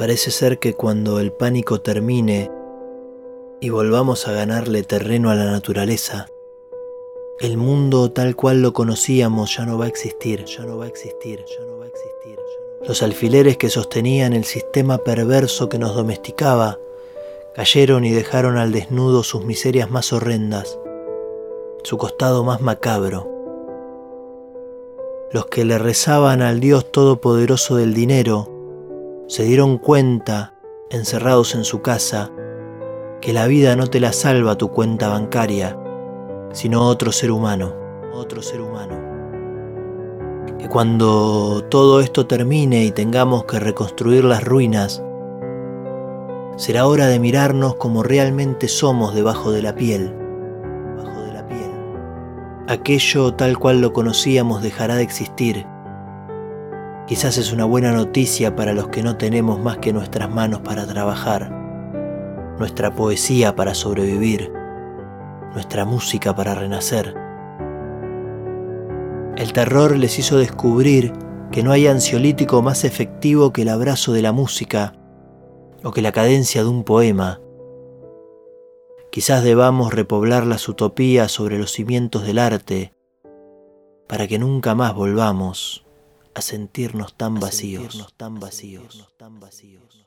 Parece ser que cuando el pánico termine y volvamos a ganarle terreno a la naturaleza, el mundo tal cual lo conocíamos ya no va a existir, ya no va a existir, ya no va a existir. Los alfileres que sostenían el sistema perverso que nos domesticaba cayeron y dejaron al desnudo sus miserias más horrendas, su costado más macabro. Los que le rezaban al Dios Todopoderoso del dinero se dieron cuenta, encerrados en su casa, que la vida no te la salva tu cuenta bancaria, sino otro ser humano, otro ser humano. Que cuando todo esto termine y tengamos que reconstruir las ruinas, será hora de mirarnos como realmente somos debajo de la piel. De la piel. Aquello tal cual lo conocíamos dejará de existir. Quizás es una buena noticia para los que no tenemos más que nuestras manos para trabajar, nuestra poesía para sobrevivir, nuestra música para renacer. El terror les hizo descubrir que no hay ansiolítico más efectivo que el abrazo de la música o que la cadencia de un poema. Quizás debamos repoblar las utopías sobre los cimientos del arte para que nunca más volvamos a sentirnos tan vacíos, tan vacíos, tan vacíos.